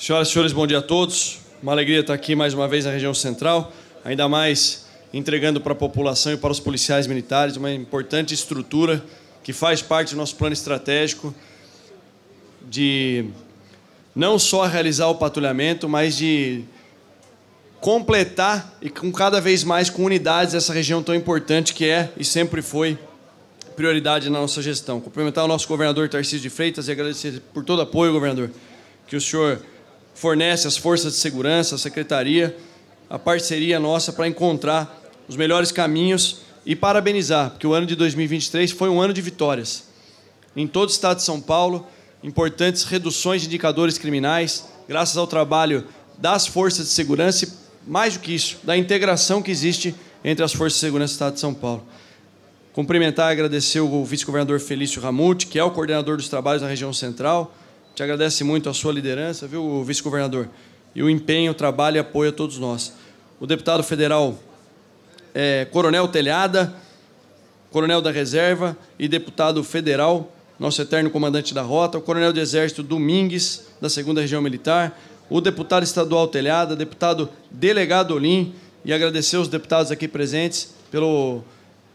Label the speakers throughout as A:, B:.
A: Senhoras e senhores, bom dia a todos. Uma alegria estar aqui mais uma vez na região central, ainda mais entregando para a população e para os policiais militares uma importante estrutura que faz parte do nosso plano estratégico de não só realizar o patrulhamento, mas de completar e com cada vez mais com unidades essa região tão importante que é e sempre foi prioridade na nossa gestão. Cumprimentar o nosso governador Tarcísio de Freitas e agradecer por todo o apoio, governador, que o senhor fornece às forças de segurança, à secretaria, a parceria nossa para encontrar os melhores caminhos e parabenizar, porque o ano de 2023 foi um ano de vitórias. Em todo o estado de São Paulo, importantes reduções de indicadores criminais, graças ao trabalho das forças de segurança e, mais do que isso, da integração que existe entre as forças de segurança do estado de São Paulo. Cumprimentar e agradecer o vice-governador Felício Ramute, que é o coordenador dos trabalhos na região central, te agradece muito a sua liderança, viu, vice-governador? E o empenho, o trabalho e apoio a todos nós. O deputado federal é, Coronel Telhada, Coronel da Reserva e deputado federal, nosso eterno comandante da rota, o Coronel de Exército Domingues, da Segunda Região Militar, o deputado estadual Telhada, deputado delegado Olim, e agradecer os deputados aqui presentes pelo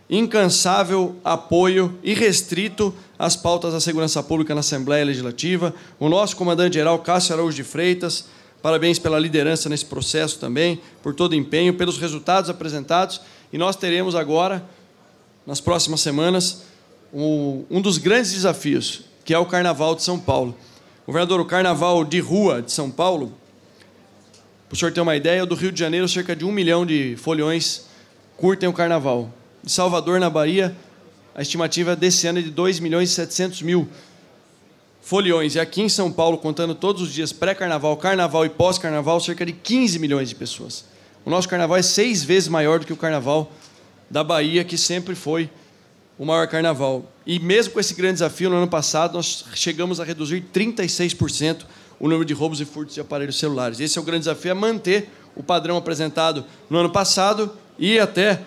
A: incansável apoio irrestrito às pautas da segurança pública na Assembleia Legislativa. O nosso comandante-geral, Cássio Araújo de Freitas, parabéns pela liderança nesse processo também, por todo o empenho, pelos resultados apresentados. E nós teremos agora, nas próximas semanas, um dos grandes desafios, que é o Carnaval de São Paulo. Governador, o Carnaval de Rua de São Paulo, para o senhor ter uma ideia, do Rio de Janeiro, cerca de um milhão de foliões curtem o Carnaval de Salvador, na Bahia, a estimativa desse ano é de 2 milhões e 700 mil foliões. E aqui em São Paulo, contando todos os dias pré-carnaval, carnaval e pós-carnaval, cerca de 15 milhões de pessoas. O nosso carnaval é seis vezes maior do que o carnaval da Bahia, que sempre foi o maior carnaval. E mesmo com esse grande desafio, no ano passado, nós chegamos a reduzir 36% o número de roubos e furtos de aparelhos celulares. Esse é o grande desafio, é manter o padrão apresentado no ano passado e até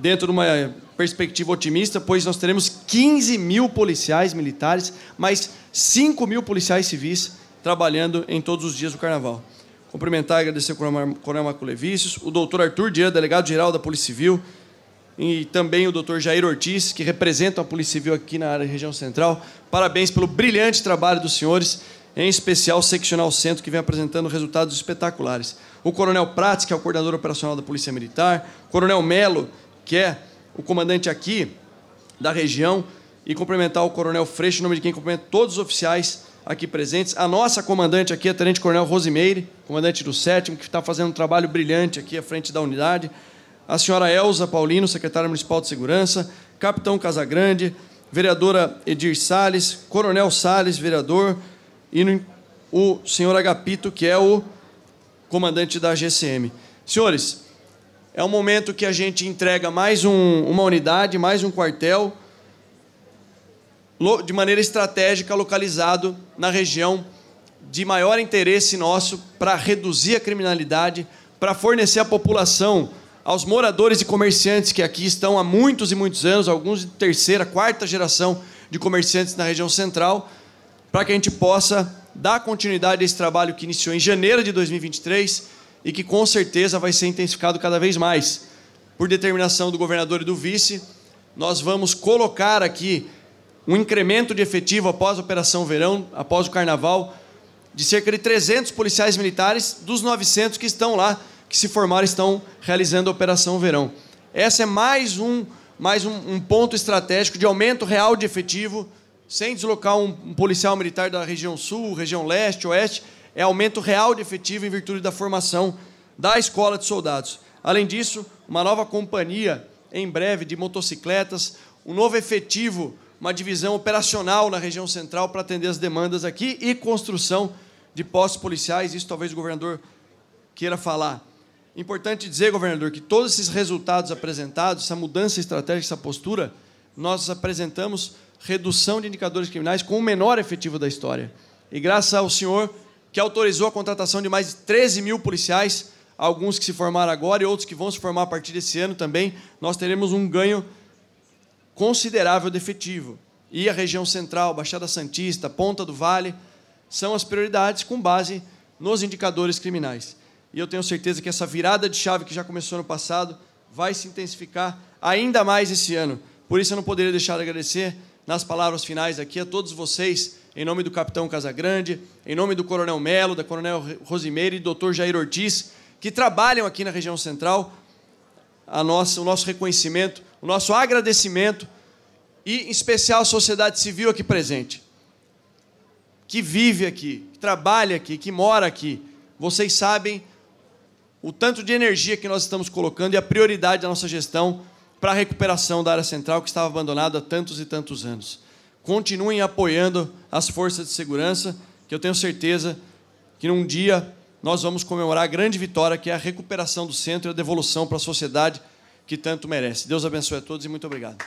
A: dentro de uma perspectiva otimista, pois nós teremos 15 mil policiais militares, mais 5 mil policiais civis trabalhando em todos os dias do Carnaval. Cumprimentar e agradecer ao Coronel Marco Levícios, o doutor Arthur Dias, delegado-geral da Polícia Civil, e também o doutor Jair Ortiz, que representa a Polícia Civil aqui na área região central. Parabéns pelo brilhante trabalho dos senhores, em especial o Seccional Centro, que vem apresentando resultados espetaculares. O Coronel Prats, que é o coordenador operacional da Polícia Militar, o Coronel Melo, que é o comandante aqui da região, e cumprimentar o Coronel Freixo, em nome de quem cumprimenta todos os oficiais aqui presentes. A nossa comandante aqui, a Tenente Coronel Rosimeire, comandante do sétimo, que está fazendo um trabalho brilhante aqui à frente da unidade. A senhora Elza Paulino, secretária municipal de segurança. Capitão Casagrande, vereadora Edir Sales, Coronel Sales, vereador, e o senhor Agapito, que é o comandante da GCM. Senhores, é um momento que a gente entrega mais um, uma unidade, mais um quartel, de maneira estratégica, localizado na região de maior interesse nosso para reduzir a criminalidade, para fornecer à população, aos moradores e comerciantes que aqui estão há muitos e muitos anos, alguns de terceira, quarta geração de comerciantes na região central, para que a gente possa dar continuidade a esse trabalho que iniciou em janeiro de 2023 e que com certeza vai ser intensificado cada vez mais. Por determinação do governador e do vice, nós vamos colocar aqui um incremento de efetivo após a Operação Verão, após o Carnaval, de cerca de 300 policiais militares dos 900 que estão lá, que se formaram estão realizando a Operação Verão. Essa é mais um, mais um, um ponto estratégico de aumento real de efetivo, sem deslocar um, um policial militar da região sul, região leste, oeste, é aumento real de efetivo em virtude da formação da escola de soldados. Além disso, uma nova companhia em breve de motocicletas, um novo efetivo, uma divisão operacional na região central para atender as demandas aqui e construção de postos policiais. Isso talvez o governador queira falar. Importante dizer, governador, que todos esses resultados apresentados, essa mudança estratégica, essa postura, nós apresentamos redução de indicadores criminais com o menor efetivo da história. E graças ao senhor que autorizou a contratação de mais de 13 mil policiais, alguns que se formaram agora e outros que vão se formar a partir desse ano também, nós teremos um ganho considerável de efetivo. E a região central, Baixada Santista, Ponta do Vale, são as prioridades com base nos indicadores criminais. E eu tenho certeza que essa virada de chave que já começou no passado vai se intensificar ainda mais esse ano. Por isso eu não poderia deixar de agradecer nas palavras finais aqui a todos vocês, em nome do capitão Casagrande, em nome do coronel Melo, da coronel Rosimeire e do doutor Jair Ortiz, que trabalham aqui na região central, a nossa, o nosso reconhecimento, o nosso agradecimento e, em especial, a sociedade civil aqui presente, que vive aqui, que trabalha aqui, que mora aqui. Vocês sabem o tanto de energia que nós estamos colocando e a prioridade da nossa gestão para a recuperação da área central que estava abandonada há tantos e tantos anos. Continuem apoiando as forças de segurança, que eu tenho certeza que num dia nós vamos comemorar a grande vitória, que é a recuperação do centro e a devolução para a sociedade que tanto merece. Deus abençoe a todos e muito obrigado.